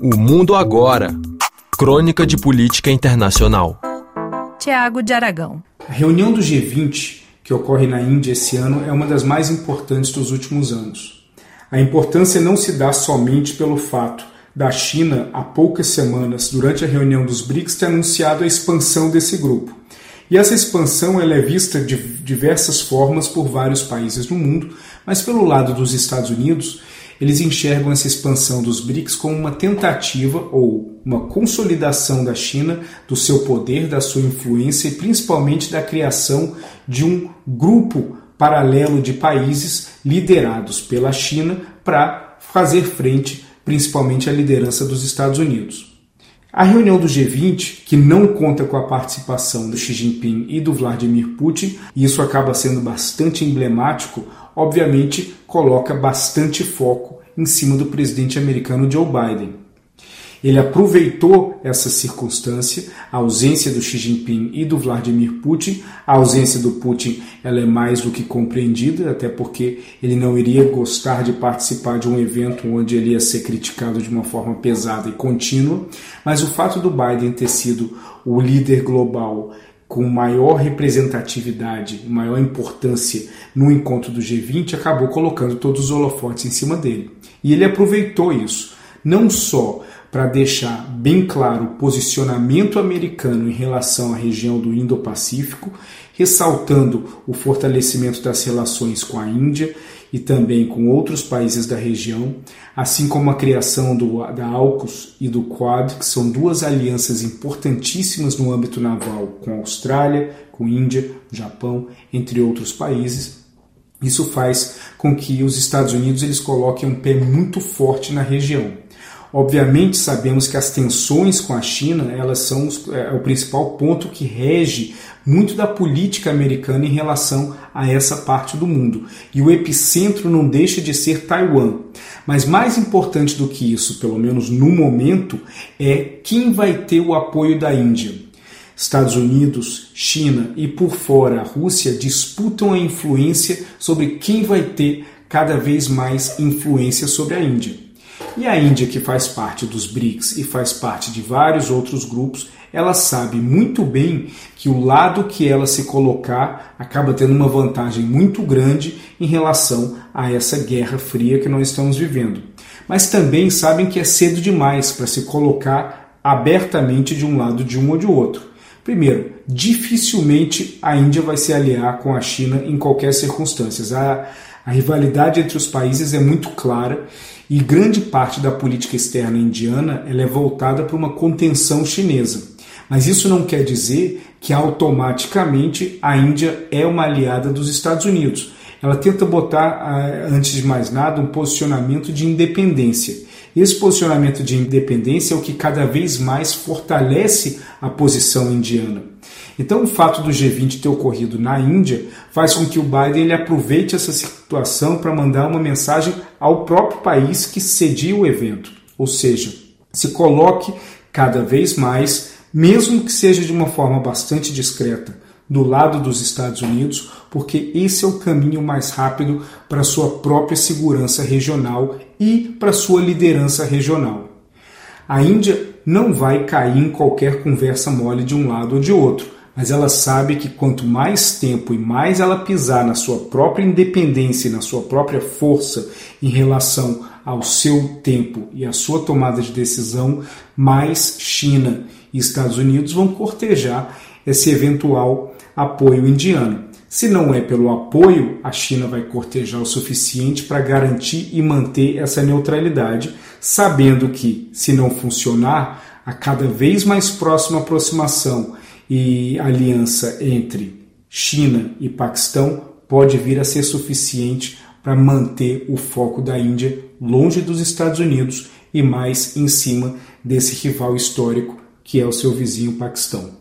O Mundo Agora. Crônica de Política Internacional. Tiago de Aragão. A reunião do G20, que ocorre na Índia esse ano, é uma das mais importantes dos últimos anos. A importância não se dá somente pelo fato da China, há poucas semanas, durante a reunião dos BRICS, ter anunciado a expansão desse grupo. E essa expansão ela é vista de diversas formas por vários países do mundo, mas pelo lado dos Estados Unidos, eles enxergam essa expansão dos BRICS como uma tentativa ou uma consolidação da China, do seu poder, da sua influência e principalmente da criação de um grupo paralelo de países liderados pela China para fazer frente principalmente à liderança dos Estados Unidos. A reunião do G20, que não conta com a participação do Xi Jinping e do Vladimir Putin, e isso acaba sendo bastante emblemático, obviamente coloca bastante foco em cima do presidente americano Joe Biden. Ele aproveitou essa circunstância, a ausência do Xi Jinping e do Vladimir Putin. A ausência do Putin ela é mais do que compreendida, até porque ele não iria gostar de participar de um evento onde ele ia ser criticado de uma forma pesada e contínua. Mas o fato do Biden ter sido o líder global com maior representatividade, maior importância no encontro do G20, acabou colocando todos os holofotes em cima dele. E ele aproveitou isso, não só para deixar bem claro o posicionamento americano em relação à região do Indo-Pacífico, ressaltando o fortalecimento das relações com a Índia e também com outros países da região, assim como a criação do, da AUKUS e do Quad, que são duas alianças importantíssimas no âmbito naval com a Austrália, com a Índia, Japão, entre outros países. Isso faz com que os Estados Unidos eles coloquem um pé muito forte na região. Obviamente sabemos que as tensões com a China elas são é, o principal ponto que rege muito da política americana em relação a essa parte do mundo. E o epicentro não deixa de ser Taiwan. Mas mais importante do que isso, pelo menos no momento, é quem vai ter o apoio da Índia. Estados Unidos, China e por fora a Rússia disputam a influência sobre quem vai ter cada vez mais influência sobre a Índia. E a Índia, que faz parte dos BRICS e faz parte de vários outros grupos, ela sabe muito bem que o lado que ela se colocar acaba tendo uma vantagem muito grande em relação a essa guerra fria que nós estamos vivendo. Mas também sabem que é cedo demais para se colocar abertamente de um lado de um ou de outro. Primeiro, dificilmente a Índia vai se aliar com a China em qualquer circunstância. A, a rivalidade entre os países é muito clara e grande parte da política externa indiana ela é voltada para uma contenção chinesa. Mas isso não quer dizer que automaticamente a Índia é uma aliada dos Estados Unidos. Ela tenta botar, ah, antes de mais nada, um posicionamento de independência. Esse posicionamento de independência é o que cada vez mais fortalece a posição indiana. Então, o fato do G20 ter ocorrido na Índia faz com que o Biden ele aproveite essa situação para mandar uma mensagem ao próprio país que cedia o evento, ou seja, se coloque cada vez mais, mesmo que seja de uma forma bastante discreta, do lado dos Estados Unidos, porque esse é o caminho mais rápido para sua própria segurança regional e para sua liderança regional. A Índia não vai cair em qualquer conversa mole de um lado ou de outro mas ela sabe que quanto mais tempo e mais ela pisar na sua própria independência e na sua própria força em relação ao seu tempo e à sua tomada de decisão, mais China e Estados Unidos vão cortejar esse eventual apoio indiano. Se não é pelo apoio, a China vai cortejar o suficiente para garantir e manter essa neutralidade, sabendo que, se não funcionar, a cada vez mais próxima aproximação e aliança entre China e Paquistão pode vir a ser suficiente para manter o foco da Índia longe dos Estados Unidos e mais em cima desse rival histórico que é o seu vizinho Paquistão.